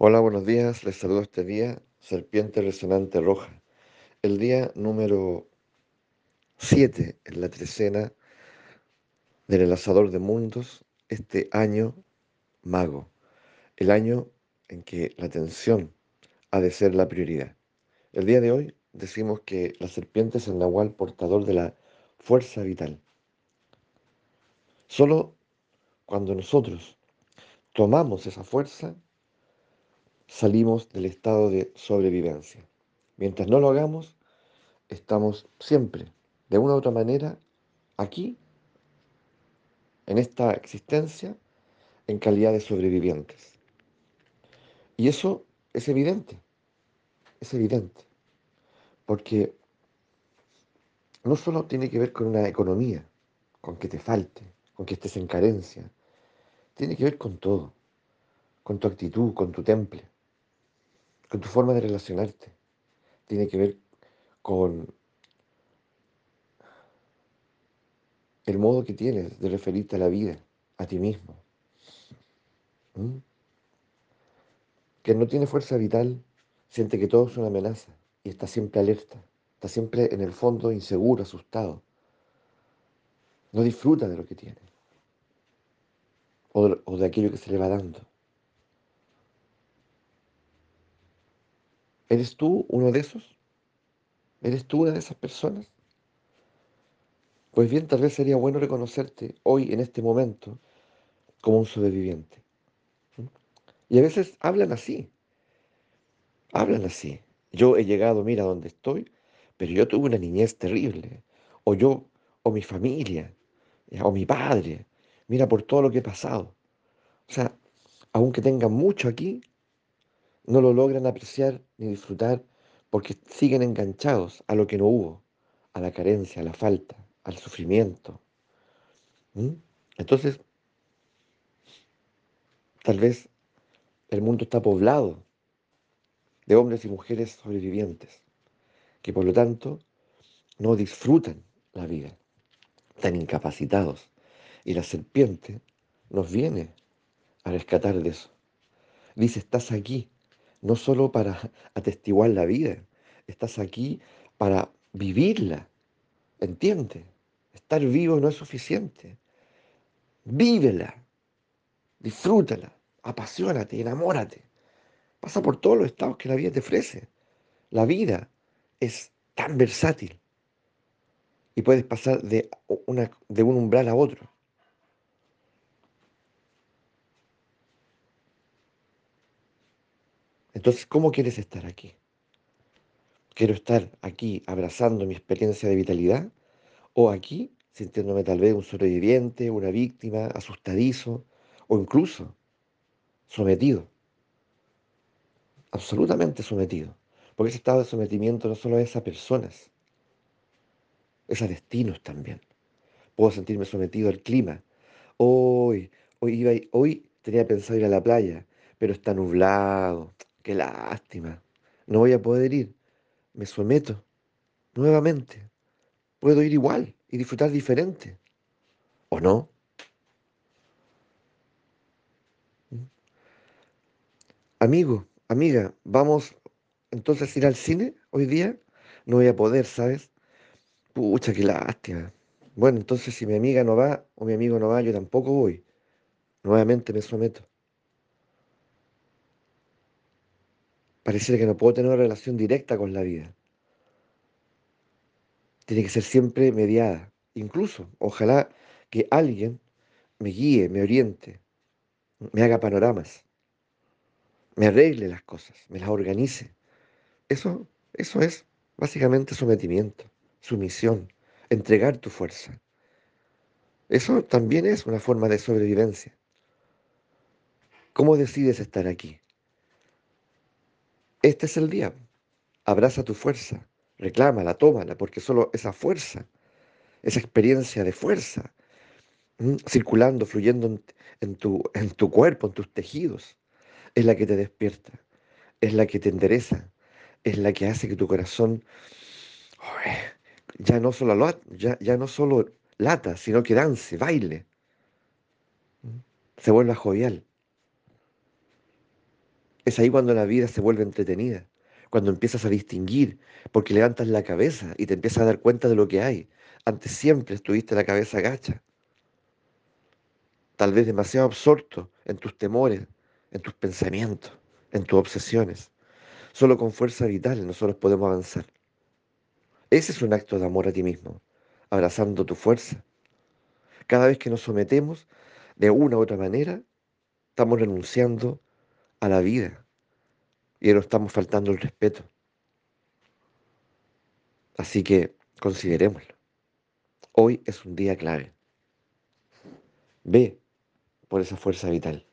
Hola, buenos días. Les saludo este día, Serpiente Resonante Roja. El día número 7 en la trecena del enlazador de mundos, este año mago. El año en que la atención ha de ser la prioridad. El día de hoy decimos que la serpiente es el nahual portador de la fuerza vital. Solo cuando nosotros tomamos esa fuerza, salimos del estado de sobrevivencia. Mientras no lo hagamos, estamos siempre, de una u otra manera, aquí, en esta existencia, en calidad de sobrevivientes. Y eso es evidente, es evidente, porque no solo tiene que ver con una economía, con que te falte, con que estés en carencia, tiene que ver con todo, con tu actitud, con tu temple con tu forma de relacionarte. Tiene que ver con el modo que tienes de referirte a la vida, a ti mismo. ¿Mm? Que no tiene fuerza vital siente que todo es una amenaza y está siempre alerta, está siempre en el fondo inseguro, asustado. No disfruta de lo que tiene o de, o de aquello que se le va dando. ¿Eres tú uno de esos? ¿Eres tú una de esas personas? Pues bien, tal vez sería bueno reconocerte hoy, en este momento, como un sobreviviente. Y a veces hablan así, hablan así. Yo he llegado, mira dónde estoy, pero yo tuve una niñez terrible. O yo, o mi familia, o mi padre. Mira por todo lo que he pasado. O sea, aunque tengan mucho aquí, no lo logran apreciar ni disfrutar porque siguen enganchados a lo que no hubo, a la carencia, a la falta, al sufrimiento. Entonces, tal vez el mundo está poblado de hombres y mujeres sobrevivientes, que por lo tanto no disfrutan la vida, están incapacitados. Y la serpiente nos viene a rescatar de eso. Dice, estás aquí, no solo para atestiguar la vida, estás aquí para vivirla. ¿Entiende? Estar vivo no es suficiente. Vívela, disfrútala, apasionate, enamórate. Pasa por todos los estados que la vida te ofrece. La vida es tan versátil y puedes pasar de un umbral a otro. Entonces, ¿cómo quieres estar aquí? ¿Quiero estar aquí abrazando mi experiencia de vitalidad? ¿O aquí sintiéndome tal vez un sobreviviente, una víctima, asustadizo o incluso sometido? Absolutamente sometido. Porque ese estado de sometimiento no solo es a personas, es a destinos también. Puedo sentirme sometido al clima. Hoy, hoy, iba, hoy tenía pensado ir a la playa, pero está nublado, Qué lástima. No voy a poder ir. Me someto nuevamente. Puedo ir igual y disfrutar diferente. ¿O no? ¿Mm? Amigo, amiga, vamos entonces a ir al cine hoy día. No voy a poder, ¿sabes? Pucha, qué lástima. Bueno, entonces si mi amiga no va o mi amigo no va, yo tampoco voy. Nuevamente me someto. Pareciera que no puedo tener una relación directa con la vida. Tiene que ser siempre mediada. Incluso, ojalá que alguien me guíe, me oriente, me haga panoramas, me arregle las cosas, me las organice. Eso, eso es básicamente sometimiento, sumisión, entregar tu fuerza. Eso también es una forma de sobrevivencia. ¿Cómo decides estar aquí? Este es el día. Abraza tu fuerza, reclámala, tómala, porque solo esa fuerza, esa experiencia de fuerza, circulando, fluyendo en, tu, cuerpo, en tus tejidos, es la que te despierta, es la que te endereza, es la que hace que tu corazón ya, no solo, ya, ya no solo lata, sino que dance, baile, se vuelva jovial. Es ahí cuando la vida se vuelve entretenida, cuando empiezas a distinguir, porque levantas la cabeza y te empiezas a dar cuenta de lo que hay. Antes siempre estuviste la cabeza gacha, tal vez demasiado absorto en tus temores, en tus pensamientos, en tus obsesiones. Solo con fuerza vital nosotros podemos avanzar. Ese es un acto de amor a ti mismo, abrazando tu fuerza. Cada vez que nos sometemos, de una u otra manera, estamos renunciando a la vida y nos estamos faltando el respeto. Así que considerémoslo. Hoy es un día clave. Ve por esa fuerza vital.